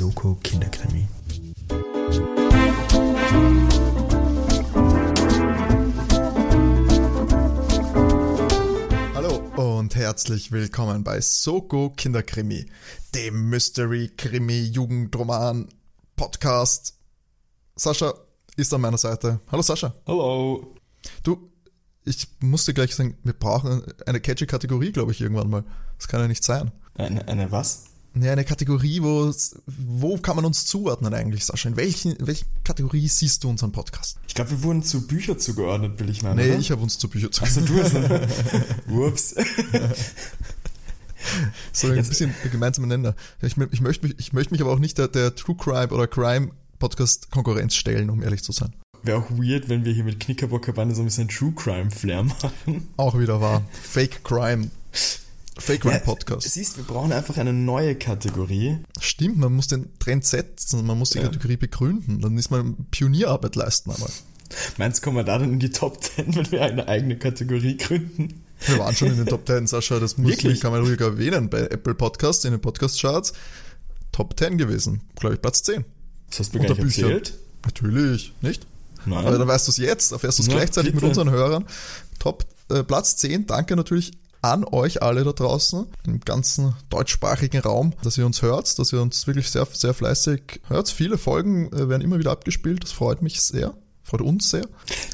Soko Kinderkrimi. Hallo und herzlich willkommen bei Soko Kinderkrimi, dem Mystery-Krimi-Jugendroman-Podcast. Sascha ist an meiner Seite. Hallo Sascha. Hallo. Du, ich musste gleich sagen, wir brauchen eine catchy Kategorie, glaube ich, irgendwann mal. Das kann ja nicht sein. Eine, eine was? Ja, eine Kategorie, wo, wo kann man uns zuordnen eigentlich, Sascha? In welchen, in welche Kategorie siehst du unseren Podcast? Ich glaube, wir wurden zu Bücher zugeordnet, will ich meinen. Nee, oder? ich habe uns zu Bücher Achso, zugeordnet. du hast. Ups. So ein Jetzt- bisschen der gemeinsame Nenner. Ich, ich, möchte mich, ich möchte mich aber auch nicht der, der True Crime oder Crime Podcast Konkurrenz stellen, um ehrlich zu sein. Wäre auch weird, wenn wir hier mit Knickerbocker-Bande so ein bisschen True Crime-Flair machen. Auch wieder wahr. Fake Crime. Fake Crime Podcast. Siehst, wir brauchen einfach eine neue Kategorie. Stimmt, man muss den Trend setzen, man muss die Ja. Kategorie begründen. Dann ist man Pionierarbeit leisten einmal. Meinst du, kommen wir da dann in die Top 10, wenn wir eine eigene Kategorie gründen? Wir waren schon in den Top 10, Sascha, das muss, Wirklich? kann man ruhig erwähnen. Bei Apple Podcasts, in den Podcast-Charts, Top 10 gewesen. Glaube ich, Platz 10. Das hast du mir gar nicht erzählt. Natürlich, nicht? Nein. Aber dann weißt du es jetzt, erfährst du es gleichzeitig mit bitte. unseren Hörern. Top äh, Platz 10, danke natürlich an euch alle da draußen, im ganzen deutschsprachigen Raum, dass ihr uns hört, dass ihr uns wirklich sehr, sehr fleißig hört. Viele Folgen äh, werden immer wieder abgespielt, das freut mich sehr, freut uns sehr.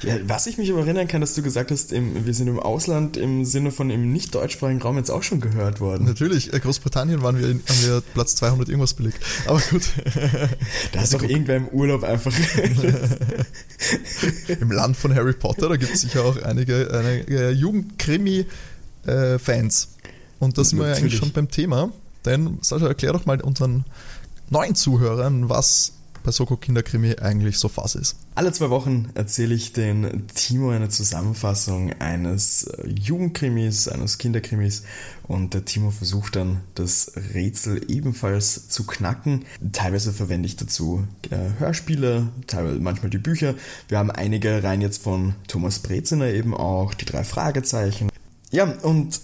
Ja, was ich mich aber erinnern kann, dass du gesagt hast, im, wir sind im Ausland im Sinne von im nicht deutschsprachigen Raum jetzt auch schon gehört worden. Natürlich, äh, Großbritannien waren wir, in, haben wir Platz 200 irgendwas belegt. Aber gut, Da ist doch irgendwer im Urlaub einfach. im Land von Harry Potter, da gibt es sicher auch einige, einige Jugendkrimi-Fans. Und da sind wir ja eigentlich schon beim Thema. Denn, Sascha, erklär doch mal unseren neuen Zuhörern, was bei Soko Kinderkrimi eigentlich so Phase ist. Alle zwei Wochen erzähle ich den Timo eine Zusammenfassung eines äh, Jugendkrimis, eines Kinderkrimis und der Timo versucht dann das Rätsel ebenfalls zu knacken. Teilweise verwende ich dazu äh, Hörspiele, teilweise manchmal die Bücher. Wir haben einige rein jetzt von Thomas Breziner eben auch, die drei Fragezeichen. Ja, und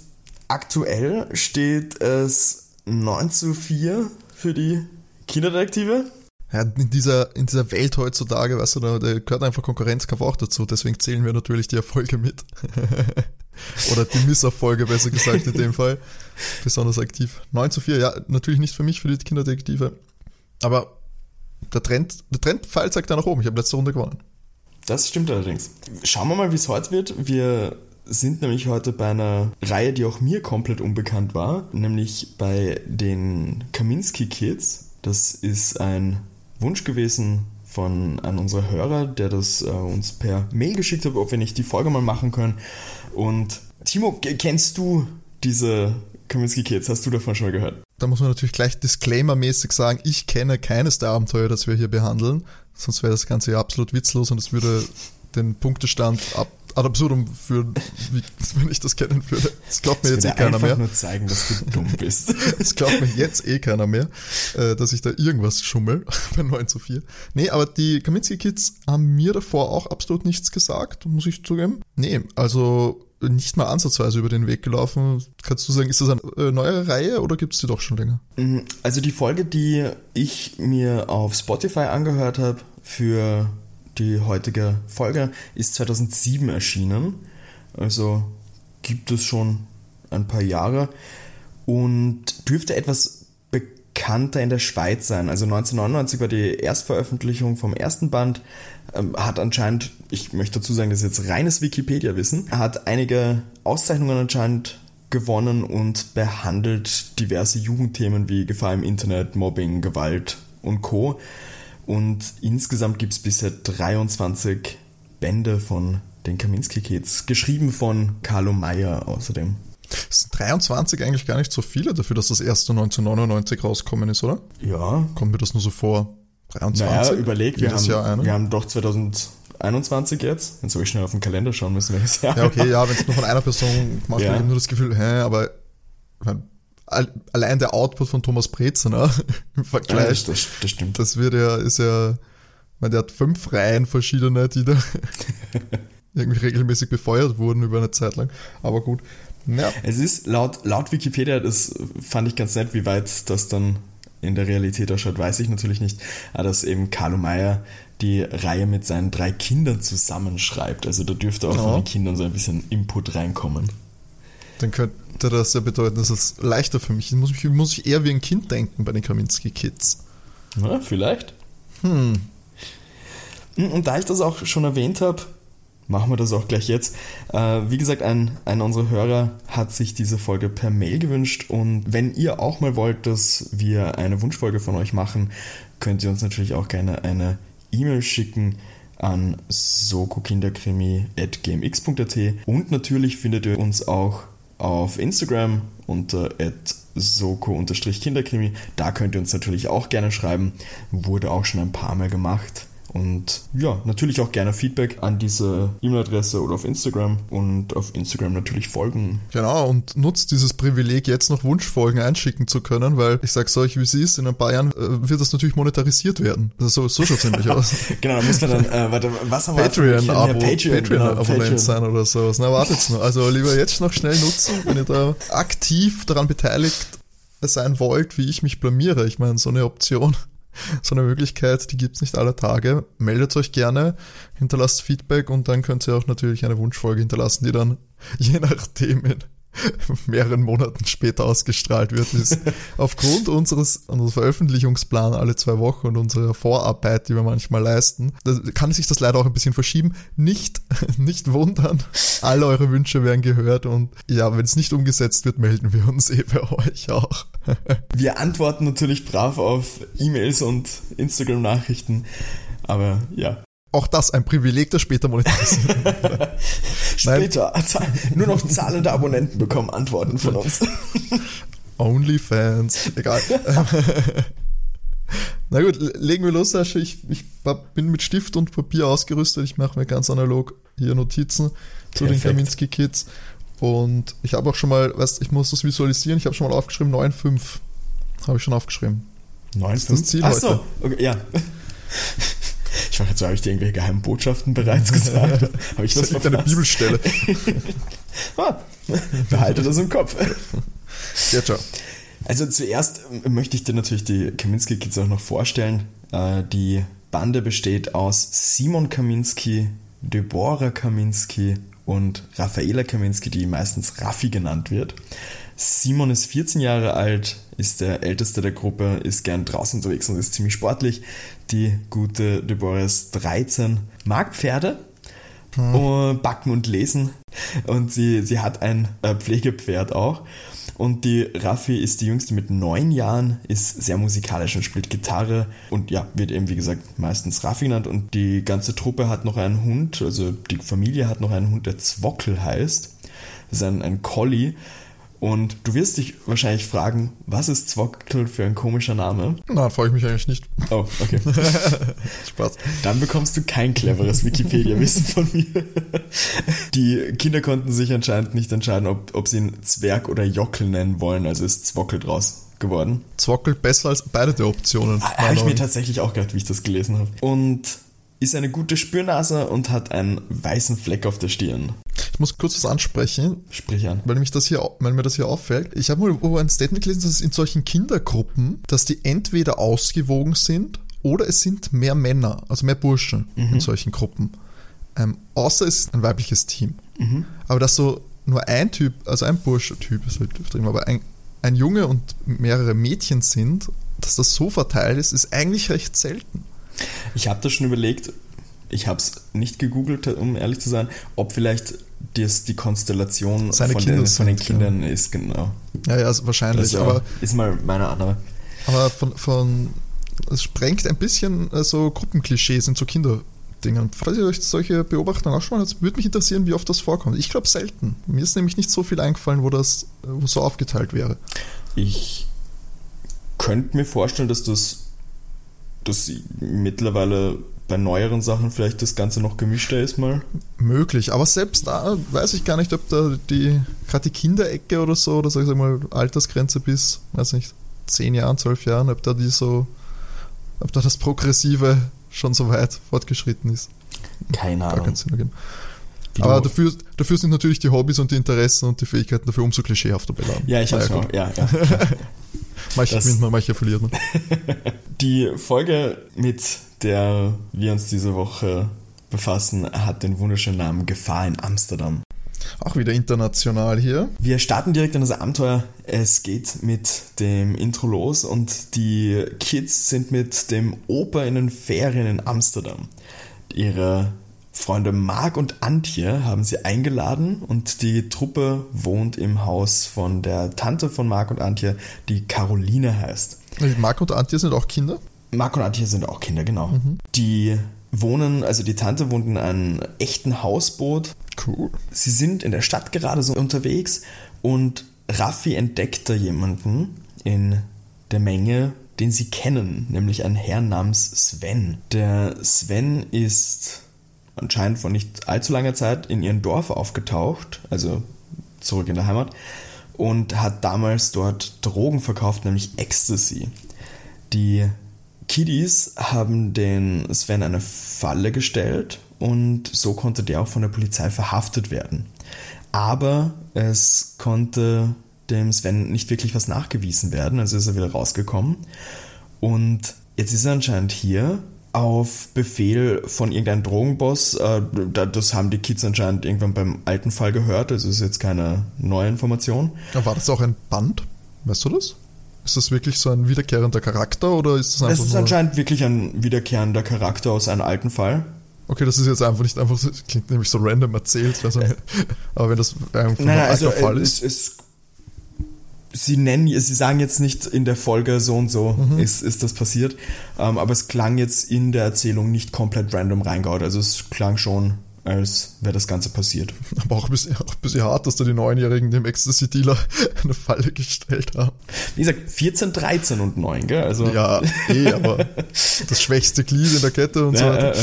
aktuell steht es 9 zu 4 für die Kinderdetektive. Ja, in dieser, in dieser Welt heutzutage, weißt du, da, da gehört einfach Konkurrenzkampf auch dazu. Deswegen zählen wir natürlich die Erfolge mit. Oder die Misserfolge, besser gesagt, in dem Fall. Besonders aktiv. 9 zu 4, ja, natürlich nicht für mich, für die Kinderdetektive. Aber der Trend, der Trendpfeil zeigt da nach oben. Ich habe letzte Runde gewonnen. Das stimmt allerdings. Schauen wir mal, wie es heute wird. Wir sind nämlich heute bei einer Reihe, die auch mir komplett unbekannt war, nämlich bei den Kaminski Kids. Das ist ein Wunsch gewesen von einem unserer Hörer, der das äh, uns per Mail geschickt hat, ob wir nicht die Folge mal machen können. Und Timo, kennst du diese Kaminski Kids? Hast du davon schon mal gehört? Da muss man natürlich gleich disclaimermäßig sagen, ich kenne keines der Abenteuer, das wir hier behandeln. Sonst wäre das Ganze ja absolut witzlos und es würde den Punktestand ab, ad absurdum führen, wie, wenn ich das kennen würde. Das glaubt mir jetzt eh keiner mehr. nur zeigen, dass du dumm bist. Das glaubt mir jetzt eh keiner mehr, äh, dass ich da irgendwas schummel bei 9 zu 4. Nee, aber die Kaminski Kids haben mir davor auch absolut nichts gesagt, muss ich zugeben. Nee, also nicht mal ansatzweise über den Weg gelaufen. Kannst du sagen, ist das eine äh, neue Reihe oder gibt es die doch schon länger? Also die Folge, die ich mir auf Spotify angehört habe für die heutige Folge, ist 2007 erschienen. Also gibt es schon ein paar Jahre und dürfte etwas bekannter in der Schweiz sein. Also 1999 war die Erstveröffentlichung vom ersten Band, ähm, hat anscheinend, ich möchte dazu sagen, das ist jetzt reines Wikipedia-Wissen, hat einige Auszeichnungen anscheinend gewonnen und behandelt diverse Jugendthemen wie Gefahr im Internet, Mobbing, Gewalt und Co. Und insgesamt gibt es bisher 23 Bände von den Kaminski Kids, geschrieben von Carlo Meyer außerdem. Das sind 23 eigentlich gar nicht so viele dafür, dass das erste 1999 rauskommen ist, oder? Ja, Kommt mir das nur so vor? 23? naja, überleg, wir haben, wir haben doch 2021 jetzt. Jetzt soll ich schnell auf den Kalender schauen müssen, welches Jahr. Ja, okay, ja, wenn es nur von einer Person macht, Ja. habe ich nur das Gefühl, hä, aber allein der Output von Thomas Brezner im Ja, Vergleich, das, das, das stimmt. das wird ja, ist ja meine, der hat fünf Reihen verschiedene, die da irgendwie regelmäßig befeuert wurden über eine Zeit lang. Aber gut. Ja. Es ist laut, laut Wikipedia, das fand ich ganz nett, wie weit das dann in der Realität ausschaut, weiß ich natürlich nicht, aber dass eben Carlo Meyer die Reihe mit seinen drei Kindern zusammenschreibt. Also da dürfte auch ja. von den Kindern so ein bisschen Input reinkommen. Dann könnte das ja bedeuten, dass es leichter für mich ist. Muss ich, muss ich eher wie ein Kind denken bei den Kaminski Kids. Ja, vielleicht. Hm. Und da ich das auch schon erwähnt habe, machen wir das auch gleich jetzt. Äh, wie gesagt, ein, einer unserer Hörer hat sich diese Folge per Mail gewünscht und wenn ihr auch mal wollt, dass wir eine Wunschfolge von euch machen, könnt ihr uns natürlich auch gerne eine E-Mail schicken an sokokinderkrimi.gmx.at und natürlich findet ihr uns auch auf Instagram unter soko-kinderkrimi. Da könnt ihr uns natürlich auch gerne schreiben. Wurde auch schon ein paar Mal gemacht. Und ja, natürlich auch gerne Feedback an diese E-Mail-Adresse oder auf Instagram und auf Instagram natürlich folgen. Genau, und nutzt dieses Privileg, jetzt noch Wunschfolgen einschicken zu können, weil ich sag's euch, wie sie ist, in ein paar Jahren äh, wird das natürlich monetarisiert werden. Also so, so schaut ziemlich aus. genau, da muss man dann, äh, warte, was haben wir Patreon-Abo, Patreon, Patreon, genau, Patreon. sein oder sowas. Na, wartet's noch. Also lieber jetzt noch schnell nutzen, wenn ihr da aktiv daran beteiligt sein wollt, wie ich mich blamiere. Ich meine, so eine Option so eine Möglichkeit, die gibt's nicht alle Tage. Meldet euch gerne, hinterlasst Feedback und dann könnt ihr auch natürlich eine Wunschfolge hinterlassen, die dann je nachdem in mehreren Monaten später ausgestrahlt wird, ist aufgrund unseres, unseres Veröffentlichungsplans alle zwei Wochen und unserer Vorarbeit, die wir manchmal leisten, kann sich das leider auch ein bisschen verschieben. Nicht, nicht wundern. Alle eure Wünsche werden gehört und ja, wenn es nicht umgesetzt wird, melden wir uns eh bei euch auch. wir antworten natürlich brav auf E-Mails und Instagram-Nachrichten. Aber ja, auch das ein Privileg, das später monetarisiert Später. Nur noch zahlende Abonnenten bekommen Antworten von uns. Onlyfans. Egal. Na gut, legen wir los, Sascha. Ich, ich, bin mit Stift und Papier ausgerüstet. Ich mache mir ganz analog hier Notizen zu Perfekt. den Kaminski Kids. Und ich habe auch schon mal, weißt ich muss das visualisieren, ich habe schon mal aufgeschrieben, 9,5. Habe ich schon aufgeschrieben. 9,5? Das Ziel Ach so, okay, ja. Ich war jetzt so, habe ich dir irgendwelche geheimen Botschaften bereits gesagt? habe ich das, das eine Bibelstelle. ah, behalte das im Kopf. Ja, ciao. Also zuerst möchte ich dir natürlich die Kaminski Kids auch noch vorstellen. Äh, die Bande besteht aus Simon Kaminski, Deborah Kaminski und Raffaela Kaminski, die meistens Raffi genannt wird. Simon ist 14 Jahre alt, ist der älteste der Gruppe, ist gern draußen unterwegs und ist ziemlich sportlich. Die gute Deborah ist 13, mag Pferde, hm. backen und lesen und sie, sie hat ein äh, Pflegepferd auch. Und die Raffi ist die jüngste mit neun Jahren, ist sehr musikalisch und spielt Gitarre und ja, wird eben wie gesagt meistens Raffi genannt. Und die ganze Truppe hat noch einen Hund, also die Familie hat noch einen Hund, der Zwockel heißt. Das ist ein, ein Collie und du wirst dich wahrscheinlich fragen, was ist Zwockel für ein komischer Name? Na, freue ich mich eigentlich nicht. Oh, okay. Spaß. Dann bekommst du kein cleveres Wikipedia-Wissen von mir. Die Kinder konnten sich anscheinend nicht entscheiden, ob, ob sie ihn Zwerg oder Jockel nennen wollen, also ist Zwockel draus geworden. Zwockel besser als beide der Optionen. Habe ich mir tatsächlich auch gedacht, wie ich das gelesen habe. Und ist eine gute Spürnase und hat einen weißen Fleck auf der Stirn. Ich muss kurz was ansprechen. Sprich an. Weil, mich das hier, weil mir das hier auffällt. Ich habe mal ein Statement gelesen, dass es in solchen Kindergruppen, dass die entweder ausgewogen sind oder es sind mehr Männer, also mehr Burschen mhm. in solchen Gruppen. Ähm, außer es ist ein weibliches Team. Mhm. Aber dass so nur ein Typ, also ein Bursche-Typ ist halt drin, aber ein, ein Junge und mehrere Mädchen sind, dass das so verteilt ist, ist eigentlich recht selten. Ich habe das schon überlegt, ich habe es nicht gegoogelt, um ehrlich zu sein, ob vielleicht das die Konstellation von den, von, den, Kindern ja. ist, genau. Ja, ja, also wahrscheinlich. Das aber, ist mal meine Annahme. Aber von, von es sprengt ein bisschen so also Gruppenklischees in so Kinderdingen. Falls ihr euch solche Beobachtungen auch schon mal würde mich interessieren, wie oft das vorkommt. Ich glaube selten. Mir ist nämlich nicht so viel eingefallen, wo das wo so aufgeteilt wäre. Ich könnte mir vorstellen, dass das dass mittlerweile bei neueren Sachen vielleicht das Ganze noch gemischter ist mal. Möglich, aber selbst da weiß ich gar nicht, ob da die, gerade die Kinderecke oder so, oder sag ich mal, Altersgrenze bis, weiß nicht, 10 Jahren, 12 Jahren, ob da die so, ob da das Progressive schon so weit fortgeschritten ist. Keine Gar Ahnung. keinen Sinn ergeben. Wie Aber dafür, dafür sind natürlich die Hobbys und die Interessen und die Fähigkeiten dafür umso klischeehafter beladen. Ja, ich hab's noch. gut. Ja, ja. Manche gewinnt man, manche verliert man. Die Folge, mit der wir uns diese Woche befassen, hat den wunderschönen Namen Gefahr in Amsterdam. Auch wieder international hier. Wir starten direkt in das Abenteuer. Es geht mit dem Intro los und die Kids sind mit dem Opa in den Ferien in Amsterdam. Ihre Freunde Marc und Antje haben sie eingeladen und die Truppe wohnt im Haus von der Tante von Marc und Antje, die Caroline heißt. Marc und Antje sind auch Kinder. Marc und Antje sind auch Kinder, genau. Die wohnen, also die Tante wohnt in einem echten Hausboot Cool. sie sind in der Stadt gerade so unterwegs und Raffi entdeckt da jemanden in der Menge, den sie kennen, nämlich einen Herrn namens Sven. Der Sven ist anscheinend vor nicht allzu langer Zeit in ihrem Dorf aufgetaucht, also zurück in der Heimat, und hat damals dort Drogen verkauft, nämlich Ecstasy. Die Kiddies haben den Sven eine Falle gestellt und so konnte der auch von der Polizei verhaftet werden. Aber es konnte dem Sven nicht wirklich was nachgewiesen werden, also ist er wieder rausgekommen. Und jetzt ist er anscheinend hier auf Befehl von irgendeinem Drogenboss. Äh, da- Das haben die Kids anscheinend irgendwann beim alten Fall gehört, also ist jetzt keine neue Information. War das auch ein Band? Weißt du das? Ist das wirklich so ein wiederkehrender Charakter oder ist das einfach Es ist anscheinend wirklich ein wiederkehrender Charakter aus einem alten Fall. Okay, das ist jetzt einfach nicht einfach so, das klingt nämlich so random erzählt. Also, aber wenn das einfach Nein, nein, ein also alter Fall äh, ist. es, es, sie nennen, sie sagen jetzt nicht in der Folge so und so Mhm. ist, ist das passiert, ähm, aber es klang jetzt in der Erzählung nicht komplett random reingehaut. Also es klang schon, als wäre das Ganze passiert. Aber auch ein, bisschen, auch ein bisschen hart, dass da die Neunjährigen dem Ecstasy-Dealer eine Falle gestellt haben. Wie gesagt, 14, 13 und 9, gell? Also, Ja, eh, aber das schwächste Glied in der Kette und so Ja, weiter.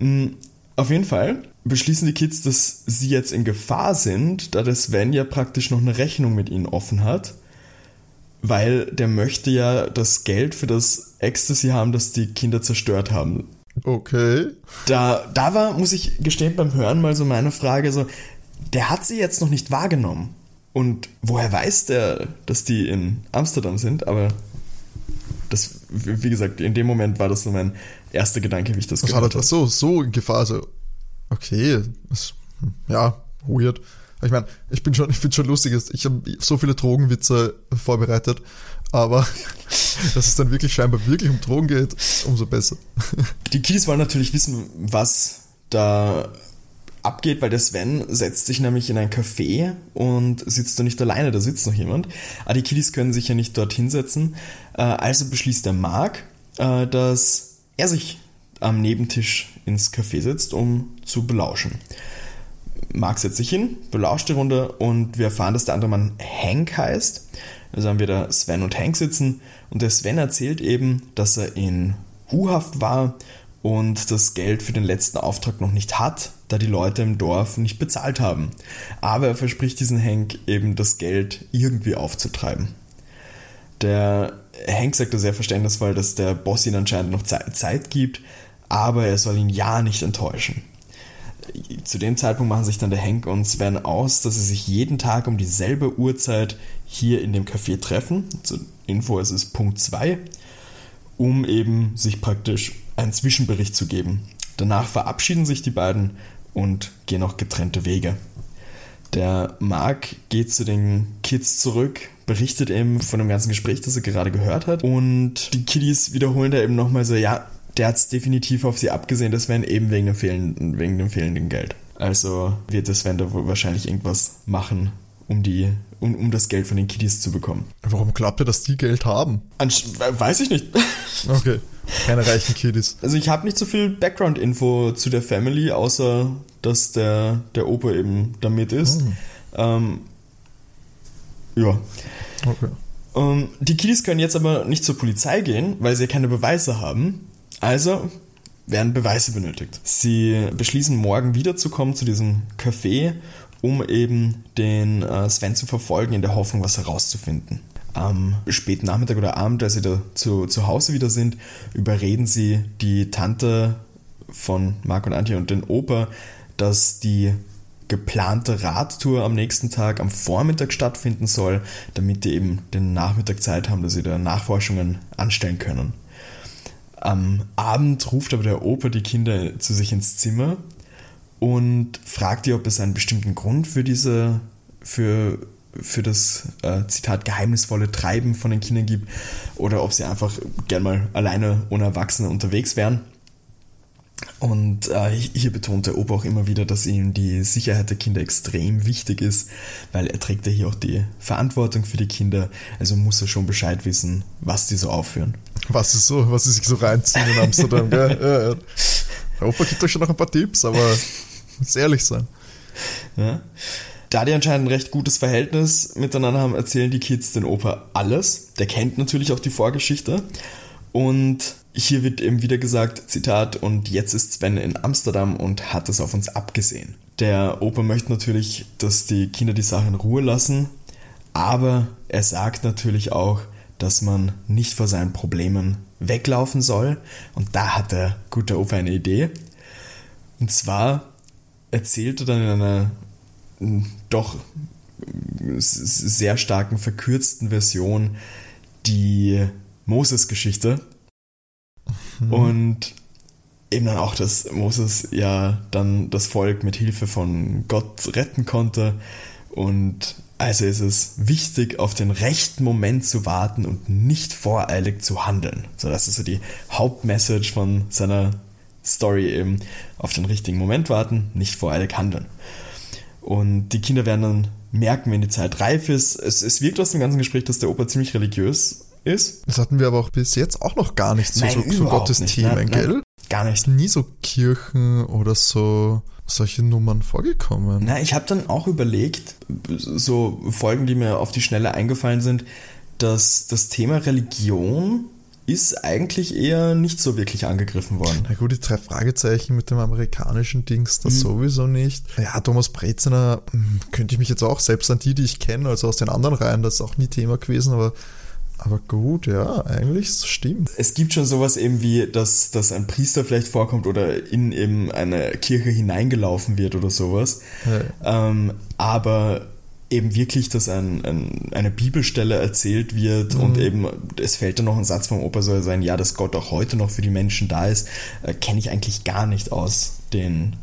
äh, äh. Auf jeden Fall beschließen die Kids, dass sie jetzt in Gefahr sind, da der Sven ja praktisch noch eine Rechnung mit ihnen offen hat, weil der möchte ja das Geld für das Ecstasy haben, das die Kinder zerstört haben. Okay. Da, da war, muss ich gestehen, beim Hören mal so meine Frage, so, der hat sie jetzt noch nicht wahrgenommen. Und woher weiß der, dass die in Amsterdam sind? Aber das, wie gesagt, in dem Moment war das so mein erster Gedanke, wie ich das war gehört das? So, so in Gefahr. Also, okay. Hm, ja, weird. Ich meine, ich bin schon, ich finde schon lustig, ich habe so viele Drogenwitze vorbereitet, aber dass es dann wirklich scheinbar wirklich um Drogen geht, umso besser. Die Kiddies wollen natürlich wissen, was da abgeht, weil der Sven setzt sich nämlich in ein Café und sitzt da nicht alleine, da sitzt noch jemand. Aber die Kiddies können sich ja nicht dort hinsetzen. Äh, Also beschließt der Mark, äh, dass er sich am Nebentisch ins Café setzt, um zu belauschen. Mark setzt sich hin, belauscht die Runde und wir erfahren, dass der andere Mann Hank heißt. Also haben wir da Sven und Hank sitzen und der Sven erzählt eben, dass er in Huhaft war und das Geld für den letzten Auftrag noch nicht hat, da die Leute im Dorf nicht bezahlt haben. Aber er verspricht diesen Hank eben das Geld irgendwie aufzutreiben. Der Hank sagte sehr verständnisvoll, dass der Boss ihm anscheinend noch Ze- Zeit gibt, aber er soll ihn ja nicht enttäuschen. Zu dem Zeitpunkt machen sich dann der Hank und Sven aus, dass sie sich jeden Tag um dieselbe Uhrzeit hier in dem Café treffen. Zur Info, es ist Punkt 2, um eben sich praktisch einen Zwischenbericht zu geben. Danach verabschieden sich die beiden und gehen auch getrennte Wege. Der Mark geht zu den Kids zurück, berichtet eben von dem ganzen Gespräch, das er gerade gehört hat. Und die Kiddies wiederholen da eben nochmal so, ja, der hat es definitiv auf sie abgesehen, das wären eben wegen dem, fehlenden, wegen dem fehlenden Geld. Also wird der Sven da wohl wahrscheinlich irgendwas machen, um, die, um, um das Geld von den Kiddies zu bekommen. Warum glaubt ihr, dass die Geld haben? Ansch weiß ich nicht. Okay. Keine reichen Kiddies. Also ich habe nicht so viel Background-Info zu der Family, außer dass der, der Opa eben damit ist. Ähm, ja. Okay. Ähm, die Kiddies können jetzt aber nicht zur Polizei gehen, weil sie keine Beweise haben. Also werden Beweise benötigt. Sie beschließen morgen wiederzukommen zu diesem Café, um eben den äh, Sven zu verfolgen, in der Hoffnung, was herauszufinden. am späten Nachmittag oder Abend, als sie da zu, zu Hause wieder sind, überreden sie die Tante von Marc und Antje und den Opa, dass die geplante Radtour am nächsten Tag am Vormittag stattfinden soll, damit die eben den Nachmittag Zeit haben, dass sie da Nachforschungen anstellen können. Am Abend ruft aber der Opa die Kinder zu sich ins Zimmer und fragt die, ob es einen bestimmten Grund für diese, für, für das äh, Zitat geheimnisvolle Treiben von den Kindern gibt oder ob sie einfach gern mal alleine ohne Erwachsene unterwegs wären. Und äh, hier betont der Opa auch immer wieder, dass ihm die Sicherheit der Kinder extrem wichtig ist, weil er trägt ja hier auch die Verantwortung für die Kinder, also muss er schon Bescheid wissen, was die so aufführen. Was ist so, was sie sich so reinziehen in Amsterdam, gell? Ja, ja. Der Opa gibt euch schon noch ein paar Tipps, aber muss ehrlich sein. Ja. Da die anscheinend ein recht gutes Verhältnis miteinander haben, erzählen die Kids den Opa alles. Der kennt natürlich auch die Vorgeschichte. Und hier wird eben wieder gesagt, Zitat, und jetzt ist Sven in Amsterdam und hat es auf uns abgesehen. Der Opa möchte natürlich, dass die Kinder die Sache in Ruhe lassen, aber er sagt natürlich auch, dass man nicht vor seinen Problemen weglaufen soll. Und da hat der gute Opa eine Idee. Und zwar erzählt er dann in einer doch sehr starken verkürzten Version die Moses-Geschichte. Mhm. Und eben dann auch, dass Moses ja dann das Volk mit Hilfe von Gott retten konnte. Und also ist es wichtig, auf den rechten Moment zu warten und nicht voreilig zu handeln. So, das ist so die Hauptmessage von seiner Story eben. Auf den richtigen Moment warten, nicht voreilig handeln. Und die Kinder werden dann merken, wenn die Zeit reif ist. Es, es wirkt aus dem ganzen Gespräch, dass der Opa ziemlich religiös ist. Das hatten wir aber auch bis jetzt auch noch gar nicht so, nein, so, so Gottes nicht. Themen, nein, gell? Gar nicht. Nie so Kirchen oder so solche Nummern vorgekommen. Na, ich habe dann auch überlegt, so Folgen, die mir auf die Schnelle eingefallen sind, dass das Thema Religion ist eigentlich eher nicht so wirklich angegriffen worden. Na gut, die drei Fragezeichen mit dem amerikanischen Dings, das mhm. sowieso nicht. Ja, Thomas Breziner hm, könnte ich mich jetzt auch, selbst an die, die ich kenne, also aus den anderen Reihen, das ist auch nie Thema gewesen, aber aber gut, ja, eigentlich stimmt. Es gibt schon sowas eben wie, dass, dass ein Priester vielleicht vorkommt oder in eben eine Kirche hineingelaufen wird oder sowas. Ja. Ähm, aber eben wirklich, dass ein, ein, eine Bibelstelle erzählt wird mhm. und eben es fällt dann noch ein Satz vom Opa soll sein, ja, dass Gott auch heute noch für die Menschen da ist, äh, kenne ich eigentlich gar nicht aus den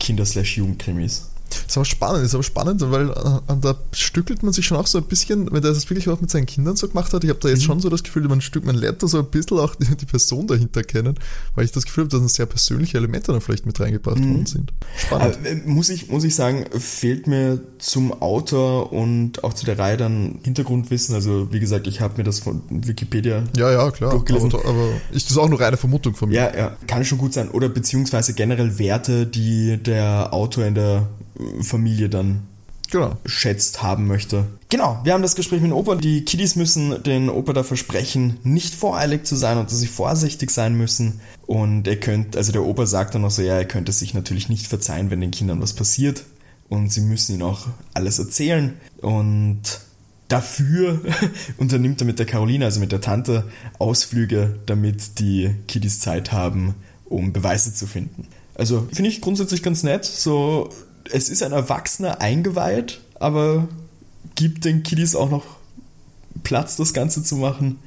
Kinder-Jugendkrimis. Ist aber spannend, ist aber spannend, weil äh, da stückelt man sich schon auch so ein bisschen, wenn der das wirklich auch mit seinen Kindern so gemacht hat. Ich habe da jetzt mhm. schon so das Gefühl, man, stück, man lernt da so ein bisschen auch die, die, Person dahinter kennen, weil ich das Gefühl habe, dass sehr persönliche Elemente dann vielleicht mit reingebracht mhm. worden sind. Spannend. Aber, äh, muss, ich, muss ich sagen, fehlt mir zum Autor und auch zu der Reihe dann Hintergrundwissen. Also, wie gesagt, ich habe mir das von Wikipedia ja, ja, klar. durchgelesen. Aber, aber ist das auch nur eine Vermutung von mir? Ja, ja, kann schon gut sein. Oder beziehungsweise generell Werte, die der Autor in der Familie dann genau. schätzt haben möchte. Genau, wir haben das Gespräch mit dem Opa. Die Kiddies müssen den Opa da versprechen, nicht voreilig zu sein und dass sie vorsichtig sein müssen. Und er könnte, also der Opa sagt dann noch so, ja, er könnte sich natürlich nicht verzeihen, wenn den Kindern was passiert. Und sie müssen ihm auch alles erzählen. Und dafür unternimmt er mit der Caroline, also mit der Tante, Ausflüge, damit die Kiddies Zeit haben, um Beweise zu finden. Also finde ich grundsätzlich ganz nett. So es ist ein Erwachsener eingeweiht, aber gibt den Kiddies auch noch Platz, das Ganze zu machen.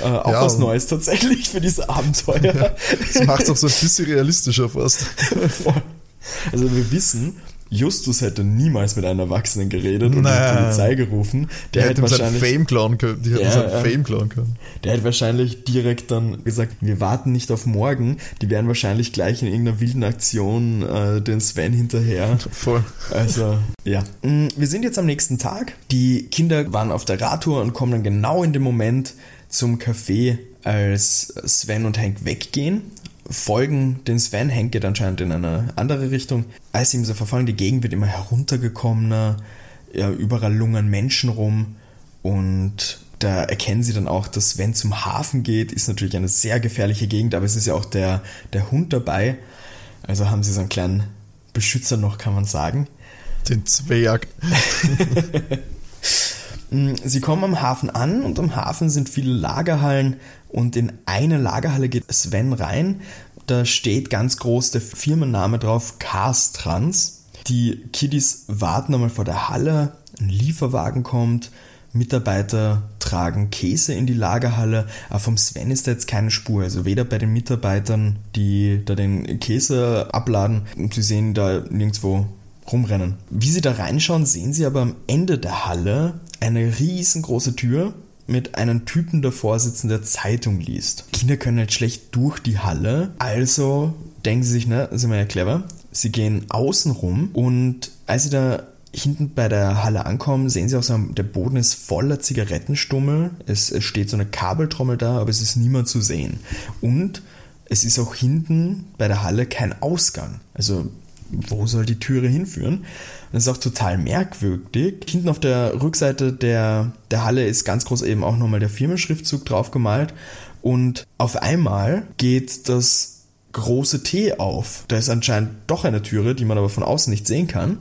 Äh, auch ja, was Neues tatsächlich für diese Abenteuer. Ja, das macht es auch so ein bisschen realistischer fast. also wir wissen, Justus hätte niemals mit einem Erwachsenen geredet und naja. die Polizei gerufen. Der, der hätte wahrscheinlich Fame klauen können. Die hätten ja, Fame klauen können. Der hätte wahrscheinlich direkt dann gesagt, wir warten nicht auf morgen. Die werden wahrscheinlich gleich in irgendeiner wilden Aktion äh, den Sven hinterher. Voll. Also, ja. Mm, wir sind jetzt am nächsten Tag. Die Kinder waren auf der Radtour und kommen dann genau in dem Moment zum Café, als Sven und Hank weggehen folgen den Sven, Hank geht anscheinend in eine andere Richtung. Als sie ihm so verfolgen, die Gegend wird immer heruntergekommener, ja, überall lungern Menschen rum und da erkennen sie dann auch, dass Sven zum Hafen geht, ist natürlich eine sehr gefährliche Gegend, aber es ist ja auch der, der Hund dabei. Also haben sie so einen kleinen Beschützer noch, kann man sagen. Den Zwerg. Mm, Sie kommen am Hafen an und am Hafen sind viele Lagerhallen und in eine Lagerhalle geht Sven rein. Da steht ganz groß der Firmenname drauf, Carstrans. Die Kiddies warten einmal vor der Halle, ein Lieferwagen kommt, Mitarbeiter tragen Käse in die Lagerhalle, aber vom Sven ist da jetzt keine Spur. Also weder bei den Mitarbeitern, die da den Käse abladen, sie sehen da nirgendwo rumrennen. Wie sie da reinschauen, sehen sie aber am Ende der Halle eine riesengroße Tür mit einem Typen davor sitzen, der Zeitung liest. Kinder können halt schlecht durch die Halle, also denken sie sich, ne, sind wir ja clever. Sie gehen außen rum und als sie da hinten bei der Halle ankommen, sehen sie auch so, der Boden ist voller Zigarettenstummel. Es steht so eine Kabeltrommel da, aber es ist niemand zu sehen. Und es ist auch hinten bei der Halle kein Ausgang. Also wo soll die Türe hinführen? Das ist auch total merkwürdig. Hinten auf der Rückseite der, der Halle ist ganz groß eben auch nochmal der Firmenschriftzug draufgemalt. Und auf einmal geht das große T auf. Da ist anscheinend doch eine Türe, die man aber von außen nicht sehen kann.